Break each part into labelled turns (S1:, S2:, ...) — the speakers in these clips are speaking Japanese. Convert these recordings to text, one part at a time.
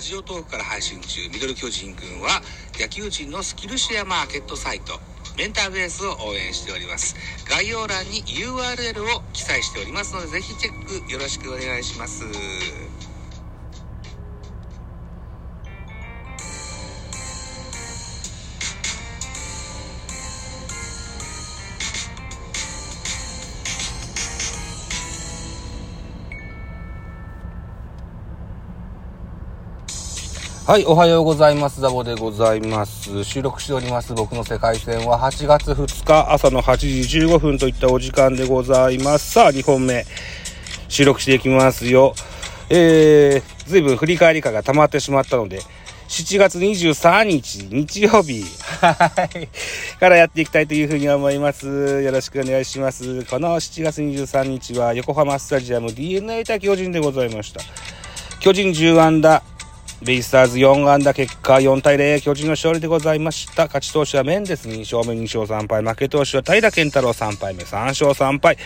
S1: ラジオトークから配信中ミドル巨人軍は野球人のスキルシェアマーケットサイトメンターベースを応援しております。概要欄に URL を記載しておりますのでぜひチェックよろしくお願いします。
S2: はい、おはようございます。ザボでございます。収録しております僕の世界戦は8月2日朝の8時15分といったお時間でございます。さあ、2本目、収録していきますよ。えー、ずいぶん振り返り感が溜まってしまったので、7月23日、日曜日、はい、からやっていきたいというふうに思います。よろしくお願いします。この7月23日は横浜スタジアム DNA 対巨人でございました。巨人10安打、ベイスターズ4安打結果4対0、巨人の勝利でございました。勝ち投手はメンデス2勝目2勝3敗、負け投手は平健太郎3敗目3勝3敗。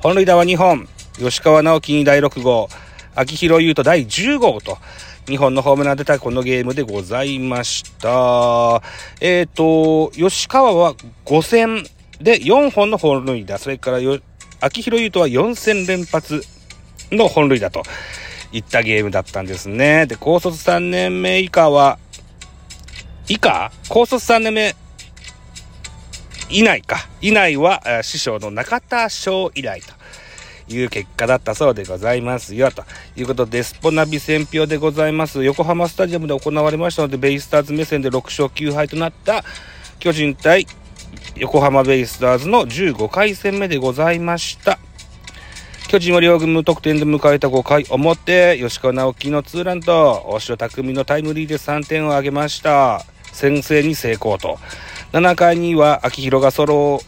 S2: 本塁打は2本、吉川直樹に第6号、秋広優斗第10号と、2本のホームラン出たこのゲームでございました。えっ、ー、と、吉川は5戦で4本の本塁打、それから秋広優斗は4戦連発の本塁打と。いったゲームだったんですね。で、高卒3年目以下は、以下？高卒3年目以内か。以内は、師匠の中田翔以来という結果だったそうでございますよ。ということで、スポナビ選票でございます。横浜スタジアムで行われましたので、ベイスターズ目線で6勝9敗となった巨人対横浜ベイスターズの15回戦目でございました。巨人は両軍無得点で迎えた5回表、吉川直樹のツーランと、大城匠のタイムリーで3点を挙げました。先制に成功と。7回には秋広がソロ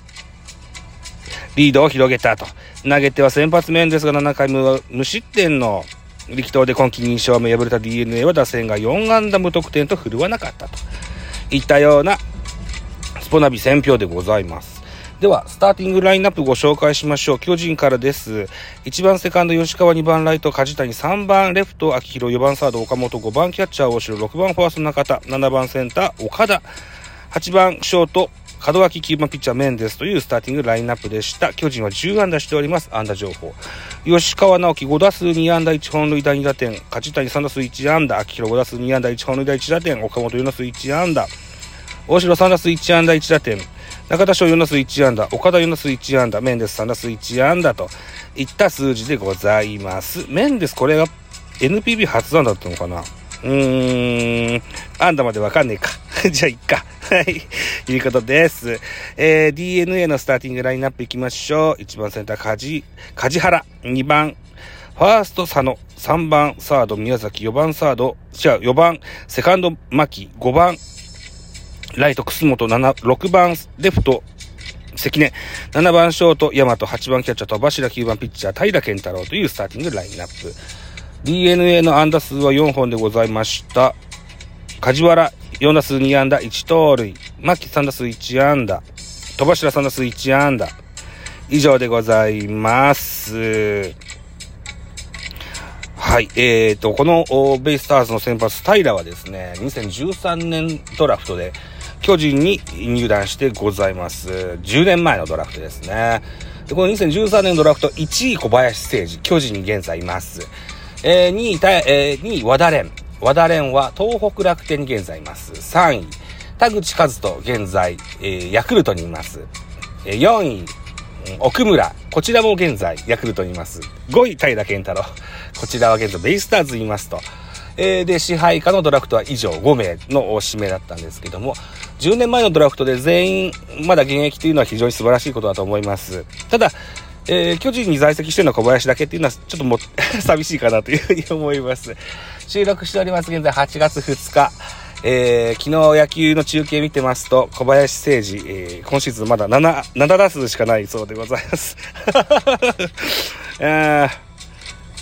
S2: リードを広げたと。投げては先発面ですが、7回無無失点の力投で今季2勝目敗れた DNA は打線が4安打無得点と振るわなかったといったようなスポナビ選票でございます。では、スターティングラインナップご紹介しましょう。巨人からです。1番セカンド吉川、2番ライト梶谷、3番レフト秋広、4番サード岡本、5番キャッチャー大城、6番ファースト中田、7番センター岡田、8番ショート門脇9番ピッチャーメンデスというスターティングラインナップでした。巨人は10安打しております。安打情報。吉川直樹5打数2安打1本塁打2打点。梶谷3打数1安打。秋広5打数2安打1本塁打1打点。岡本4打数1安打。大城3打数1安打1打点。中田翔4打数1安打、岡田4打数1安打、メンデス3打数1安打といった数字でございます。メンデスこれが NPB 初安打だったのかな？うーん、安打までわかんねえか。じゃあ、いっか。はい。いうことです。えー、DNA のスターティングラインナップいきましょう。1番センター、梶、梶原。2番、ファースト、佐野。3番、サード、宮崎。4番、サード、違う、4番、セカンド、牧。5番、ライト、楠本7、6番レフト、関根、7番ショート、大和、8番キャッチャー、戸柱、9番ピッチャー、平健太郎というスターティングラインナップ。DNA の安打数は4本でございました。梶原、4打数2安打、1盗塁。牧3打数1安打。戸柱3打数1安打。以上でございます。はい。えーと、このベイスターズの先発、平はですね、2013年ドラフトで、巨人に入団してございます。10年前のドラフトですね。で、この2013年ドラフト1位小林誠司、巨人に現在います。えー、2位、えー、2位和田蓮。和田蓮は東北楽天に現在います。3位、田口和人、現在、えー、ヤクルトにいます。えー、4位、奥村。こちらも現在、ヤクルトにいます。5位、平田健太郎。こちらは現在、ベイスターズにいますと。えー、で、支配下のドラフトは以上5名の指名だったんですけども、10年前のドラフトで全員まだ現役というのは非常に素晴らしいことだと思います。ただ、えー、巨人に在籍しているのは小林だけっていうのはちょっとも 寂しいかなというふうに思います。収録しております。現在8月2日。えー、昨日野球の中継見てますと、小林誠司、えー、今シーズンまだ7、7打数しかないそうでございます。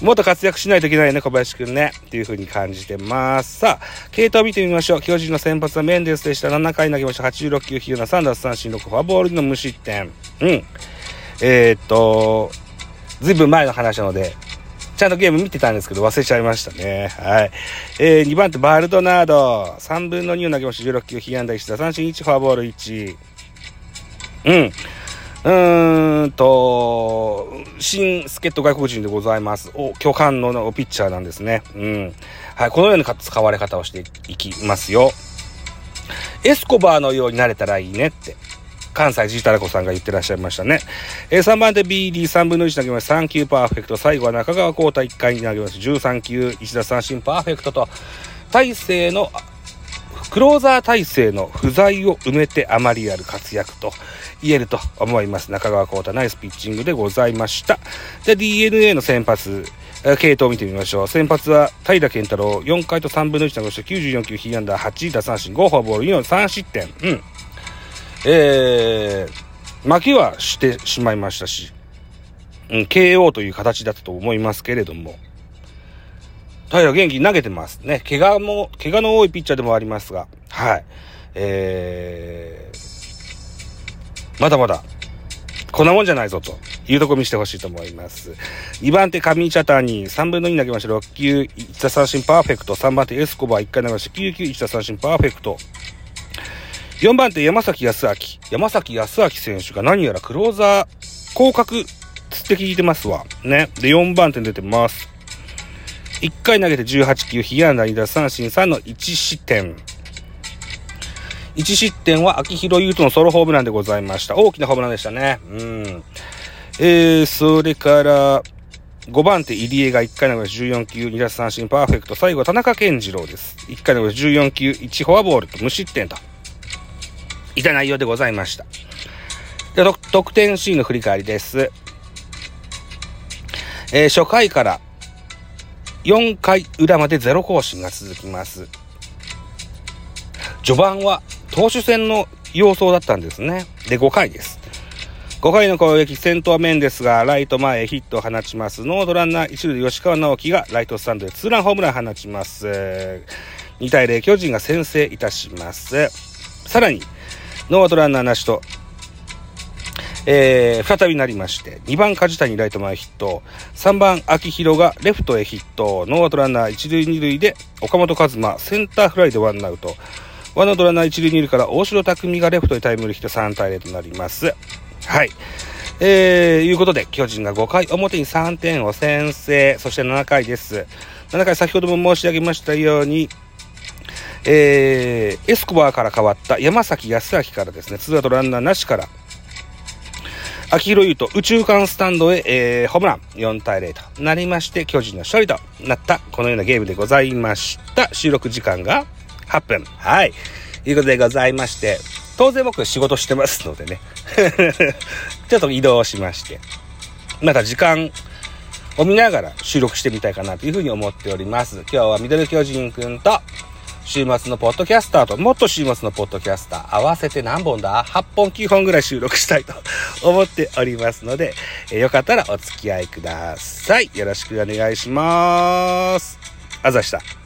S2: もっと活躍しないといけないね、小林くんね。っていう風に感じてます。さあ、系統を見てみましょう。巨人の先発はメンデスでした。7回投げました。86球、9な3奪三振6フォアボールの無失点。うん。えー、っと、ずいぶん前の話なので、ちゃんとゲーム見てたんですけど忘れちゃいましたね。はい。えー、2番手、バルドナード。3分の2を投げました。16球、被安打1打、三振1、フォアボール1。うん。うーんと、新助っ人外国人でございます。お、巨漢のピッチャーなんですね。うん。はい、このような使われ方をしていきますよ。エスコバーのようになれたらいいねって。関西ジータラコさんが言ってらっしゃいましたね。え、3番で BD3 分の1投げました。3球パーフェクト。最後は中川幸太1回に投げました。13球、1打三振パーフェクトと、大勢の、クローザー体制の不在を埋めてあまりある活躍と言えると思います。中川幸太ナイスピッチングでございました。で、DNA の先発、系統を見てみましょう。先発は平健太郎、4回と3分の1投げした。94球、被安打8、打三振5、フォアボール4、3失点。うん。えー、負けはしてしまいましたし、うん、KO という形だったと思いますけれども、平元気投げてますね。怪我も、怪我の多いピッチャーでもありますが、はい。えー、まだまだ、こんなもんじゃないぞというとこ見せてほしいと思います。2番手、上茶谷、3分の2投げました。6球、1打三振パーフェクト。3番手、エスコバー、1回投げました。9球、1打三振パーフェクト。4番手、山崎康明。山崎康明選手が何やらクローザー、降格つって聞いてますわ。ね。で、4番手に出てます。1回投げて18球、被安打2打三振3の1失点。1失点は秋広優斗のソロホームランでございました。大きなホームランでしたね。うん。えー、それから、5番手、入江が1回投げて14球、2打三振パーフェクト。最後、田中健次郎です。1回投げて14球、1フォアボールと無失点と。いた内容でございました。で、得点シーンの振り返りです。えー、初回から4回裏までゼロ更新が続きます。序盤は投手戦の様相だったんですね。で、5回です。5回の攻撃、先頭面ですが、ライト前へヒットを放ちます。ノードランナー一塁で吉川直樹がライトスタンドでツーランホームラン放ちます。2対0、巨人が先制いたします。さらに、ノーアウトランナーなしと、えー、再びなりまして、2番梶谷ライト前ヒット、3番秋広がレフトへヒット、ノーアウトランナー1塁2塁で岡本和真センターフライでワンアウト、ワンアウトランナー1塁2塁から大城卓三がレフトへタイムリーヒット3対0となります。はい。えー、いうことで、巨人が5回表に3点を先制、そして7回です。7回先ほども申し上げましたように、えー、エスコバーから変わった山崎康明からですね、ツーアウトランナーなしから、秋広優と宇宙間スタンドへ、えー、ホームラン4対0となりまして、巨人の勝利となった、このようなゲームでございました。収録時間が8分。はい。ということでございまして、当然僕仕事してますのでね、ちょっと移動しまして、また時間を見ながら収録してみたいかなというふうに思っております。今日はミドル巨人くんと、週末のポッドキャスターと、もっと週末のポッドキャスター、合わせて何本だ ?8 本9本ぐらい収録したいと思っておりますので、えー、よかったらお付き合いください。よろしくお願いします。あざした。